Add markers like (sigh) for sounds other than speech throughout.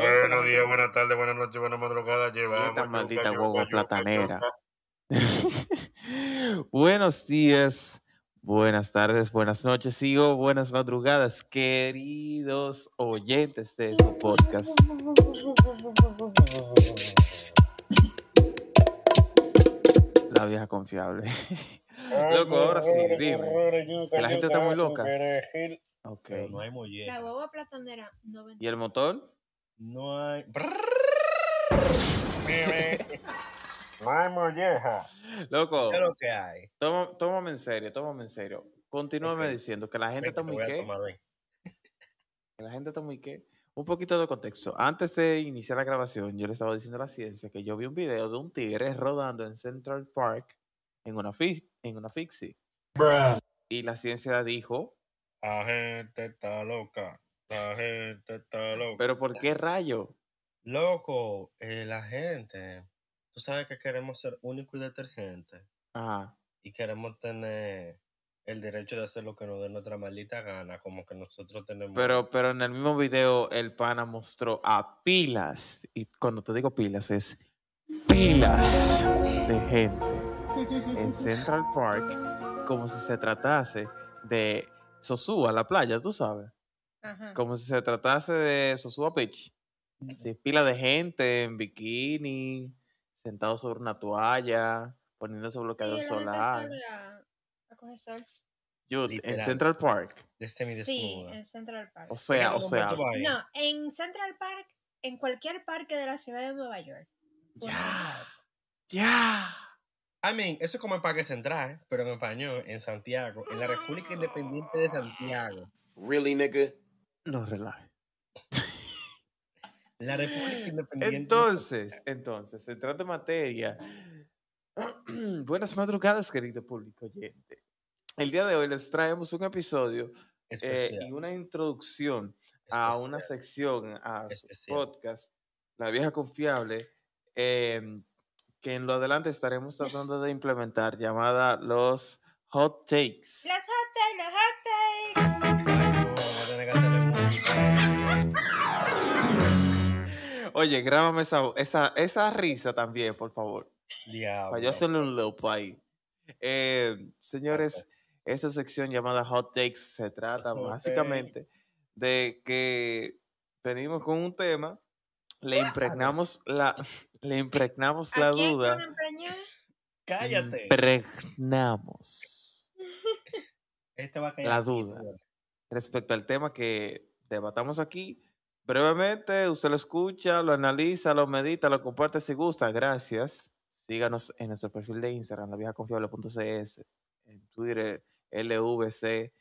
Buenos días, buenas tardes, buenas noches, buenas madrugadas. Llevamos. Esta maldita yuca, platanera. (laughs) Buenos días, buenas tardes, buenas noches y buenas madrugadas, queridos oyentes de su podcast. La vieja confiable. (laughs) Loco, ahora sí, dime. Que la gente está muy loca. Ok. Pero no hay La molleja. guagua platanera no. ¿Y el motor? No hay. No hay molleja. Loco, ¿Qué es lo que hay? toma- tómame en serio, tómame en serio. Continúame diciendo (laughs) que la gente está muy qué. que la gente está muy qué. Un poquito de contexto. Antes de iniciar la grabación, yo le estaba diciendo a la ciencia que yo vi un video de un tigre rodando en Central Park en una, fi- en una fixie. Y la ciencia dijo, La gente está loca. La gente está loca. ¿pero por qué rayo? Loco, eh, la gente. Tú sabes que queremos ser único y detergente. Ajá. Y queremos tener el derecho de hacer lo que nos dé nuestra maldita gana. Como que nosotros tenemos. Pero, pero en el mismo video el pana mostró a pilas. Y cuando te digo pilas es pilas de gente en (laughs) Central Park como si se tratase de Sosúa, la playa, tú sabes. Ajá. Como si se tratase de Sosúa Beach. Sí, pila de gente en bikini, sentado sobre una toalla, poniéndose Sí, bloqueador la gente solar. a, a coger sol. Yo, en. Central Park. Sí, en Central Park. O sea, o sea, No, en Central Park, en cualquier parque de la ciudad de Nueva York. ya, ya. I mean, eso es como el Parque Central, ¿eh? pero en español, en Santiago, en la República Independiente de Santiago. Really, nigga? No relaje. La República Independiente. Entonces, entonces, entrando en materia. (clears throat) Buenas madrugadas, querido público oyente. El día de hoy les traemos un episodio eh, especial, y una introducción a una especial. sección, a su Especial. podcast, La Vieja Confiable, em, que en lo adelante estaremos tratando de implementar, llamada los Hot Takes. Los hot takes, los Oye, grábame esa, esa, esa risa también, por favor. Diablo. Para yo hacerle un loop ahí. Eh, señores, esta sección llamada Hot Takes se trata Hot básicamente de que venimos con un tema, le impregnamos la, (laughs) le impregnamos la ¿A quién duda. Cállate. Impregnamos Este va a caer la duda. respecto al tema que debatamos aquí. Brevemente, usted lo escucha, lo analiza, lo medita, lo comparte si gusta. Gracias. Síganos en nuestro perfil de Instagram, laviejaconfiable.cs, en Twitter, LVC-CS.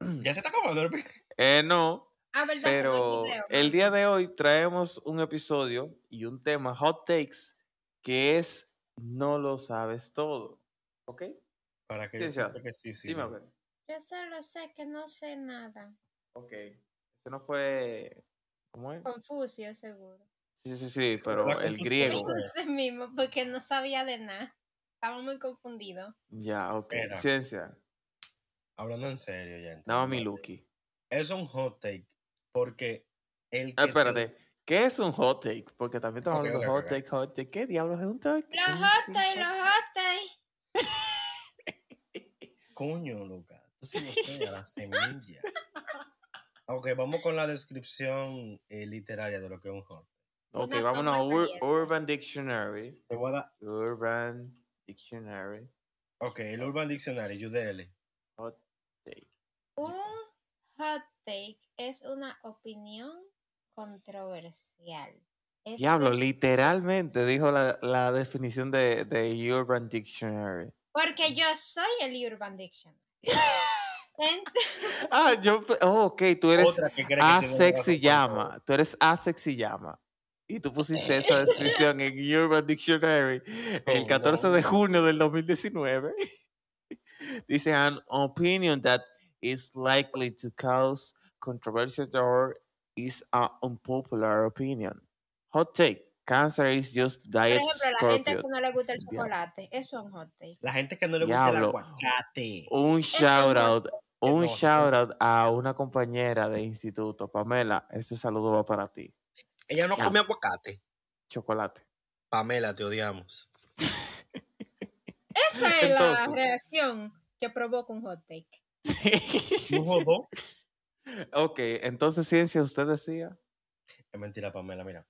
Ya se está acabando el Eh, no, Ah, verdad. que no hay pero video, el día de hoy traemos un episodio y un tema hot takes que es no lo sabes todo. ¿Ok? Para que Sí, yo que sí, sí. Dime, a ver. Yo solo sé que no sé nada. Ok. Ese no fue. ¿Cómo es? Confucio, seguro. Sí, sí, sí, pero La el griego. (laughs) Ese mismo, porque no sabía de nada. Estaba muy confundido. Ya, ok. Ciencia. Hablando en serio, ya. Dame mi entiendo. Lucky. Es un hot take. Porque el que. Ah, espérate. ¿Qué es un hot take? Porque también estamos Ok, hablando de ok, hot ok. take, hot take. ¿Qué diablos es un take? Los hot take, los hot takes. Coño, Lucas. Tú sé, a la semilla. Ok, vamos con la descripción eh, literaria de lo que es un hot. Ok, Una vámonos a Ur-. Urban Dictionary. Te voy a dar. Urban Dictionary. Ok, el Urban Dictionary, UDL. Hot take. Un hot take es una opinión controversial. Es Diablo, un- literalmente dijo la, la definición de, de Urban Dictionary. Porque yo soy el Urban Dictionary. (laughs) Ah, yo. Oh, ok, tú eres A sexy por llama. Tú eres A sexy llama. Y tú pusiste esa descripción en Urban Dictionary el Oh, 14 no. de junio del 2019. (laughs) Dice an opinion that is likely to cause controversy or is an unpopular opinion. Hot take. Cancer is just Por diet ejemplo, la gente que no le gusta el Diablo. chocolate, eso es un hot take. La gente que no le gusta el aguacate. Un shout out. Un shout out a una compañera de instituto. Pamela, este saludo va para ti. Ella no Ya. come aguacate. Chocolate. Pamela, te odiamos. Esa es la reacción que provoca un hot take. ¿Un jodó? (laughs) ok, entonces, ciencia, usted decía. Es mentira, Pamela, mira.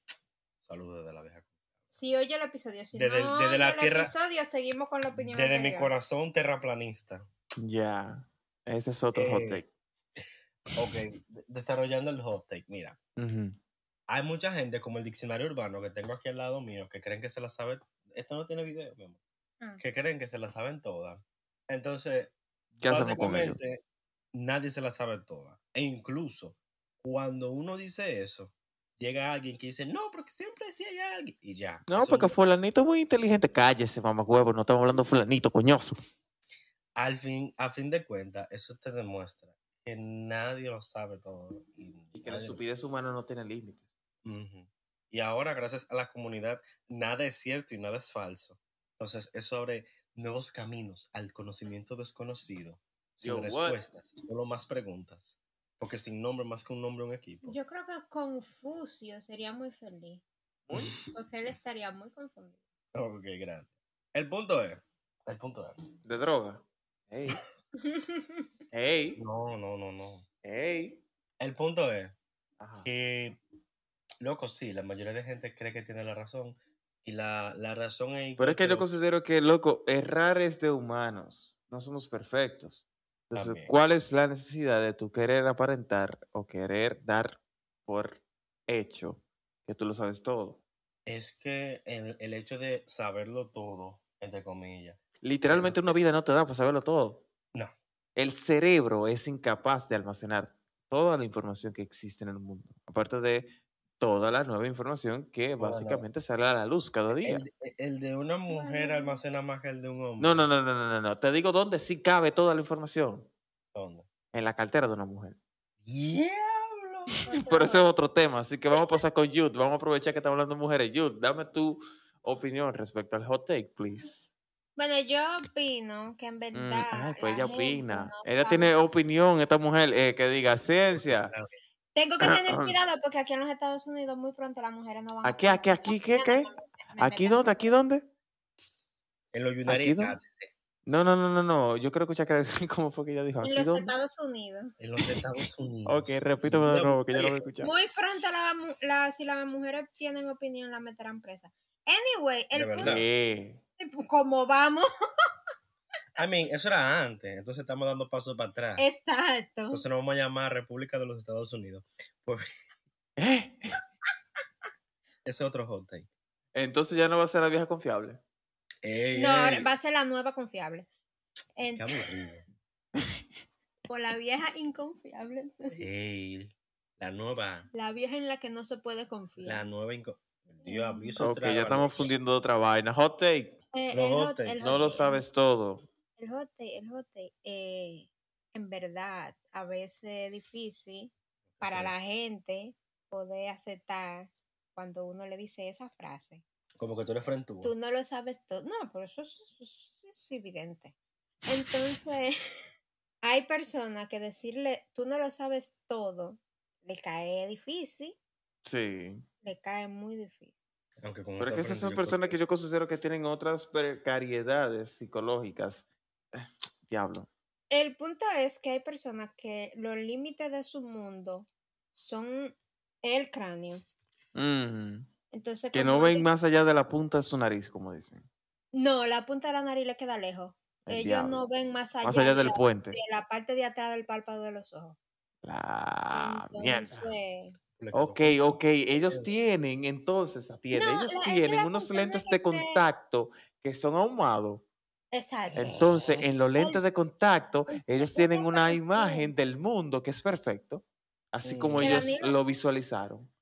Saludos desde la vieja. Si oye el episodio, si Desde- no desde la el tierra- episodio, seguimos con la opinión Desde mi corazón terraplanista. Ya. Ese es otro hot Eh, take. Ok, de- desarrollando el hot take. Mira, hay mucha gente, como el diccionario urbano que tengo aquí al lado mío, que creen que se la sabe. Esto no tiene video, mi amor. Ah. Que creen que se la saben todas. Entonces, ¿Qué básicamente, nadie se la sabe todas. E incluso, cuando uno dice eso, llega alguien que dice, no, porque siempre decía hay alguien. Y ya. No, porque fulanito es muy inteligente. Cállese, mamacuevo. No estamos hablando de fulanito, coñoso. Al fin, a fin de cuentas, eso te demuestra que nadie lo sabe todo. Y, Y que la estupidez humana no tiene límites. Y ahora, gracias a la comunidad, nada es cierto y nada es falso. Entonces, es sobre nuevos caminos al conocimiento desconocido. Sin Yo, what? respuestas, solo más preguntas. Porque sin nombre, más que un nombre, un equipo. Yo creo que Confucio sería muy feliz. (laughs) Porque él estaría muy confundido. Ok, gracias. El punto es. El punto es. ¿De droga? Ey, (laughs) ey, No, no, no, no. ey. El punto es Ajá. que, loco, sí, la mayoría de gente cree que tiene la razón. Y la, la razón es. Pero es que yo considero que, loco, errar es de humanos. No somos perfectos. Entonces, También. ¿cuál es la necesidad de tu querer aparentar o querer dar por hecho que tú lo sabes todo? Es que el, el hecho de saberlo todo, entre comillas. Literalmente una vida no te da para saberlo todo. No. El cerebro es incapaz de almacenar toda la información que existe en el mundo. Aparte de toda la nueva información que Bueno, básicamente sale a la luz cada día. El, de- el de una mujer Bueno. almacena más que el de un hombre. No, no, no, no, no, no, no. Te digo dónde sí cabe toda la información. ¿Dónde? En la cartera de una mujer. ¡Diablo! (laughs) Pero ese es otro tema, así que vamos a pasar con Jude. Vamos a aprovechar que estamos hablando de mujeres. Jude, dame tu opinión respecto al hot take, please. Bueno, yo opino que en Mm, verdad. ay, pues la ella opina. no Ella tiene opinión, esta mujer, eh, que diga ciencia. Tengo que tener (clears throat) cuidado porque aquí en los Estados Unidos muy pronto las mujeres no van a. Aquí, aquí, aquí, ¿qué, qué? Me ¿Aquí dónde? ¿Aquí dónde? En los ¿Aquí United No, no, no, no, no. Yo quiero escuchar que, (laughs) cómo fue que ella dijo. En ¿Aquí los dónde? Estados Unidos. En los Estados (laughs) Unidos. Ok, repítame de nuevo, que yo no voy a escuchar. Muy pronto la, la- si las mujeres tienen opinión, la meterán presa. Anyway, el De punto verdad. Como vamos. (laughs) I mean, eso era antes. Entonces estamos dando pasos para atrás. Exacto. Entonces nos vamos a llamar República de los Estados Unidos. Pues (laughs) eh. (laughs) ese es otro hot take. Entonces ya no va a ser la vieja confiable. Ey, No, ey, va a ser la nueva confiable. Por la vieja inconfiable. Ey, la nueva. La vieja en la que no se puede confiar. La nueva. inco- Diablo, eso Ok, ya estamos fundiendo otra vaina. Hot take. Eh, el hot hot- takes. el No lo sabes todo. El hot take, el hot take, eh, en verdad, a veces es difícil para Sí. la gente poder aceptar cuando uno le dice esa frase. Como que tú eres frente Tú no lo sabes todo. No, pero eso es, eso es- es evidente. Entonces, (laughs) hay personas que decirle, tú no lo sabes todo, le cae difícil, Sí. le cae muy difícil. Aunque con Pero es que esas son yo personas que yo considero que tienen otras precariedades psicológicas. (sighs) Diablo. El punto es que hay personas que los límites de su mundo son el cráneo. Mm, Entonces, Que no ven más allá de la punta de su nariz, como dicen. No, la punta de la nariz le queda lejos. El Ellos diablo. no ven más allá, Más allá de, del la, puente. de la parte de atrás del párpado de los ojos. La mierda. Entonces, le Ok, ok. Ellos tienen, entonces, atiende, No, ellos la- tienen la unos lentes de contacto que son ahumados. exacto. Entonces, en los lentes de contacto, ellos es tienen una imagen del mundo que es perfecto, así como ellos lo visualizaron.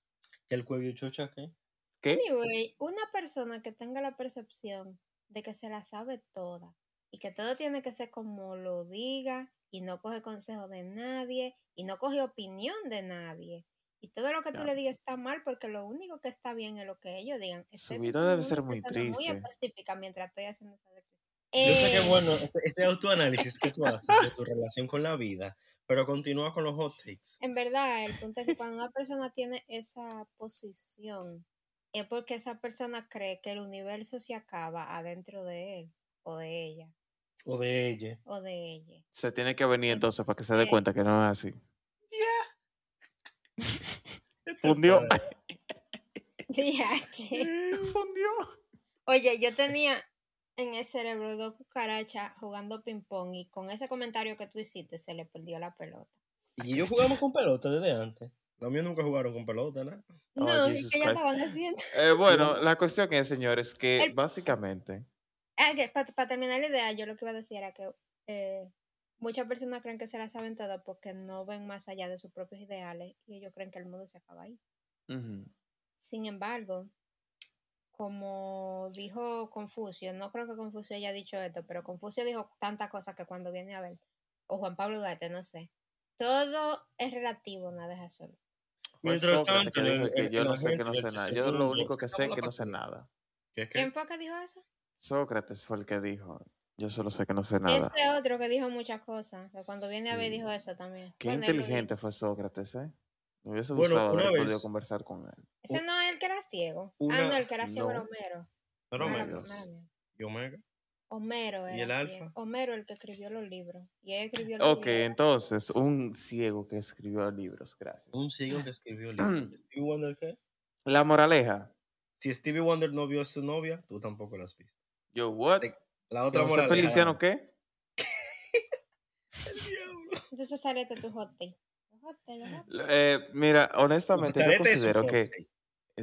¿Que el cuello chocha qué? ¿Qué? Anyway, una persona que tenga la percepción de que se la sabe toda y que todo tiene que ser como lo diga y no coge consejo de nadie y no coge opinión de nadie. Y todo lo que tú le digas está mal porque lo único que está bien es lo que ellos digan. Su Estoy vida pensando debe en ser muy persona Muy triste. específica mientras estoy haciendo esa descripción. Yo sé que Eh, bueno ese, ese autoanálisis que tú haces de tu relación con la vida, pero continúa con los hot takes. En verdad, el punto es que cuando una persona tiene esa posición, es porque esa persona cree que el universo se acaba adentro de él, o de ella, O de ella. o de ella. Se tiene que venir entonces para que se dé Sí. cuenta que no es así. Fundió. Diache. (laughs) Fundió. Oye, yo tenía en el cerebro dos cucarachas jugando ping-pong y con ese comentario que tú hiciste se le perdió la pelota. Y ellos jugamos con pelota desde antes. Los míos nunca jugaron con pelota, ¿no? Oh, No, es Jesus que ya estaban haciendo. Eh, bueno, la cuestión es, señores, que El- básicamente. para terminar la idea, yo lo que iba a decir era que eh, muchas personas creen que se la saben todo porque no ven más allá de sus propios ideales y ellos creen que el mundo se acaba ahí. Sin embargo, como dijo Confucio, no creo que Confucio haya dicho esto, pero Confucio dijo tantas cosas que cuando viene a ver, o Juan Pablo Duarte, no sé, todo es relativo, nada es absoluto. Mientras Sócrates tanto, que en dijo el- que en- yo no sé que no sé nada. Yo lo único que sé es que no sé nada. ¿Quién fue que dijo eso? Sócrates fue el que dijo. Yo solo sé que no sé nada. Ese otro que dijo muchas cosas, que cuando viene a ver Sí. dijo eso también. Qué Bueno, inteligente fue Sócrates, ¿eh? Me hubiese Bueno, gustado una haber podido vez- conversar con él. Ese no es el que era ciego. Una- ah, no, el que era ciego era. Homero. Pero mía. y Omega. Homero ¿Y era el ciego. Alfa? Homero el que escribió los libros. Y él escribió los Ok, libros. entonces, un ciego que escribió libros, gracias. Un ciego que escribió libros. (clears throat) ¿Stevie Wonder qué? La moraleja. Si Stevie Wonder no vio a su novia, tú tampoco la has visto. Yo, what? Te- La otra ¿José moraleja. Feliciano qué? El diablo. Entonces sale tu hot take. Los hot take, los hot take. Eh, mira, honestamente, yo considero hot que... Eh,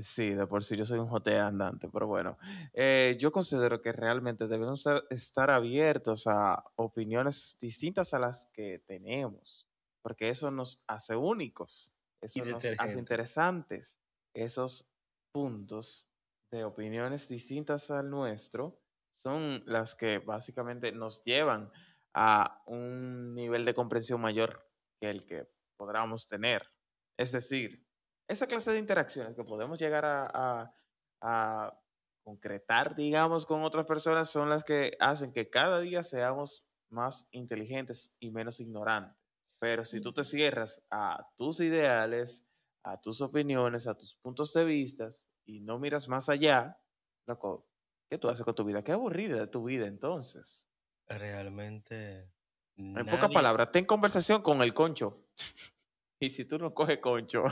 Sí, de por sí yo soy un jotea andante, pero bueno, eh, yo considero que realmente debemos estar abiertos a opiniones distintas a las que tenemos, porque eso nos hace únicos, eso nos hace interesantes. Esos puntos de opiniones distintas al nuestro son las que básicamente nos llevan a un nivel de comprensión mayor que el que podamos tener. Es decir, esa clase de interacciones que podemos llegar a, a- a concretar, digamos, con otras personas son las que hacen que cada día seamos más inteligentes y menos ignorantes. Pero si tú te cierras a tus ideales, a tus opiniones, a tus puntos de vista y no miras más allá, loco, ¿qué tú haces con tu vida? Qué aburrida de tu vida entonces. Realmente. En pocas palabras, ten conversación con el concho. (laughs) y si tú no coges concho,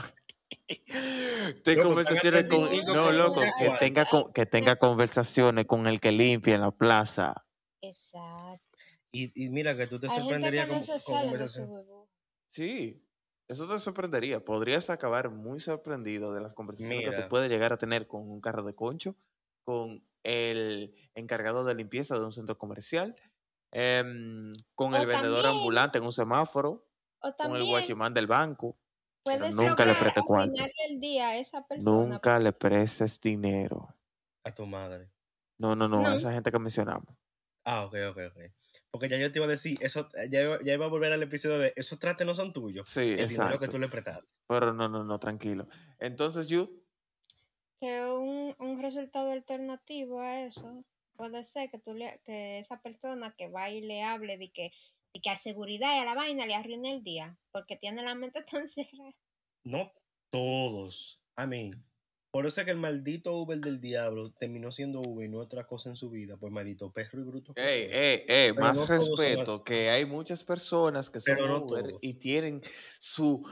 (laughs) ten Loco, conversaciones con. 35 No, loco, que tenga, con- que tenga conversaciones con el que limpia en la plaza. Exacto. Y, y mira que tú te sorprenderías con, se con sale de su conversación. burbuja. Sí, eso te sorprendería. Podrías acabar muy sorprendido de las conversaciones que tú puedes llegar a tener con un carro de concho, con el encargado de limpieza de un centro comercial, em, con el vendedor también- ambulante en un semáforo, O con el también guachimán del banco. puedes nunca le lograr preste cuarto. arruinarle el día a esa persona. Nunca le prestes dinero. A tu madre. No, no, no, No. a esa gente que mencionamos. Ah, ok, ok, ok. Porque ya yo te iba a decir, eso, ya, iba, ya iba a volver al episodio de esos trates no son tuyos. Sí, el dinero que tú le prestaste. Pero no, no, no, tranquilo. Entonces, you, que un, un resultado alternativo a eso puede ser que tú le, que esa persona que va y le hable de que, de que a seguridad y a la vaina le arruine el día porque tiene la mente (laughs) tan cerrada. No todos. I mean, por eso es que el maldito Uber del diablo terminó siendo Uber y no otra cosa en su vida. Pues maldito perro y bruto. que ey, ey, ey, más no respeto, que hay muchas personas que son no Uber todos. y tienen su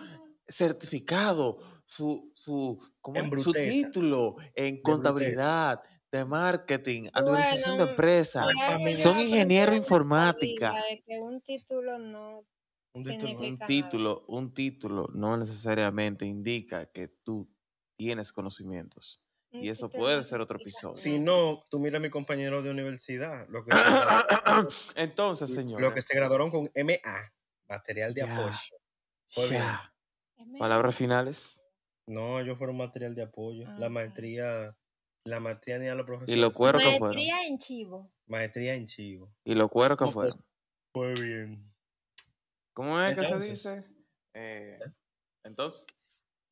certificado, su, su, ¿cómo su título en contabilidad, de marketing, administración de Bueno, empresas. Yo Son esta informática. vida es que un título no Un título. significa Un título, un título no necesariamente indica que tú tienes conocimientos. Un Y eso puede ser otro episodio. Si no, tú mira a mi compañero de universidad. Lo que, (coughs) Entonces, lo señores, que se graduaron con MA, material de apoyo. Muy bien. Palabras finales. No, ellos fueron material de apoyo. La Ah, maestría, la maestría ni a los profesores. Y los cueros que fueron. Maestría en chivo. Maestría en chivo. Y los cueros que pues, fueron. Muy bien. ¿Cómo es que se dice? Eh, entonces,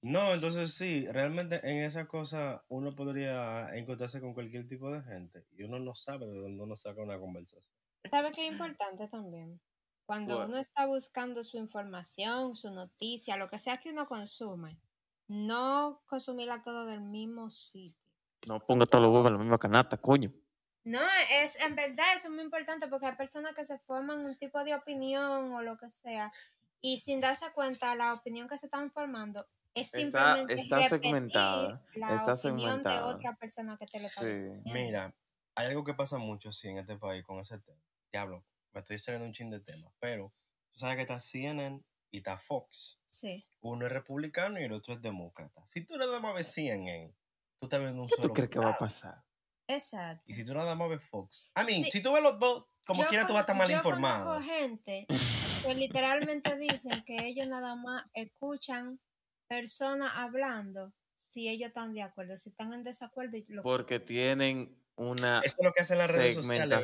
No, entonces sí, realmente en esa cosa uno podría encontrarse con cualquier tipo de gente y uno no sabe de dónde uno saca una conversación. ¿Sabe qué es importante también? Cuando Bueno. uno está buscando su información, su noticia, lo que sea que uno consume, no consumirla todo del mismo sitio. No ponga todos los huevos en la misma canasta, coño. No, es en verdad eso es muy importante porque hay personas que se forman un tipo de opinión o lo que sea y sin darse cuenta la opinión que se están formando es Está- simplemente está segmentada, la está opinión de otra persona que te lo está Sí. diciendo. Mira, hay algo que pasa mucho, sí, en este país con ese tema. Diablo, me estoy saliendo un chin de tema, pero tú sabes que está CNN y está Fox. Sí. Uno es republicano y el otro es demócrata. Si tú nada más ves CNN, tú estás viendo un ¿Qué tú solo crees que va a pasar? Exacto. Y si tú nada más ves Fox. I mean, Sí. si tú ves los dos, como Yo quiera tú vas a estar mal yo informado. conozco gente (laughs) que literalmente dicen que ellos nada más escuchan personas hablando si ellos están de acuerdo, si están en desacuerdo. Lo Porque tienen una Eso es lo que hacen las redes sociales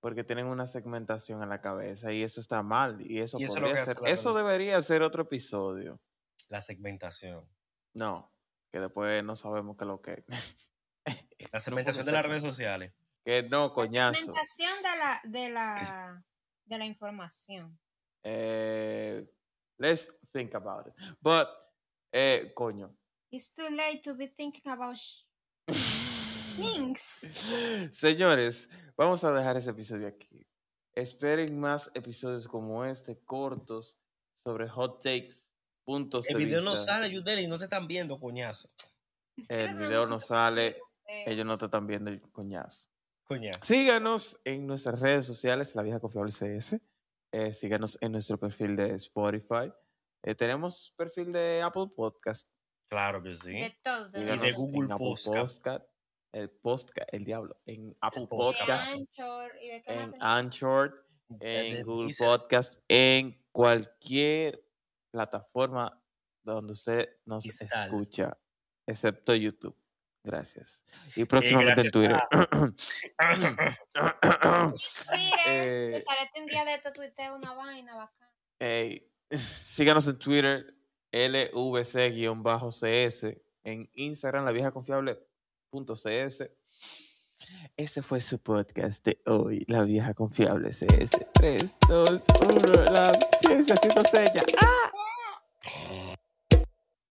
Porque tienen una segmentación en la cabeza y eso está mal. Y eso Y eso podría ser. Eso debería ser otro episodio. La segmentación. No, que después no sabemos qué es lo que. (laughs) La (laughs) segmentación de las redes sociales. que no, La coñazo. segmentación de la, de la, de la información. Eh, let's think about it. But, eh, coño. It's too late to be thinking about (laughs) things. Señores, vamos a dejar ese episodio aquí. Esperen más episodios como este, cortos, sobre hot takes, puntos El de video no sale, Yudeli, no te están viendo, coñazo. El video no sale, ellos no te están viendo coñazo. Coñazo. Síganos en nuestras redes sociales, La Vieja Confiable CS. Eh, síganos en nuestro perfil de Spotify. Eh, tenemos perfil de Apple Podcast. Claro que sí. De todo. de Síganos Google Podcast. Podcast. El podcast, el diablo. En Apple podcast. Podcast, Anchor, ¿y de en? Anchor, en de Google Deezer. Podcast, en cualquier plataforma donde usted nos Digital. escucha, excepto YouTube. Gracias. Y próximamente en Twitter. Twitter, (coughs) Eh, un día de esto, una vaina bacana. Ey, (laughs) síganos en Twitter, LVC-CS, en Instagram, la vieja confiable.cs. Este fue su podcast de hoy, La Vieja Confiable CS. 3, 2, 1, la ciencia seña. ¡Ah!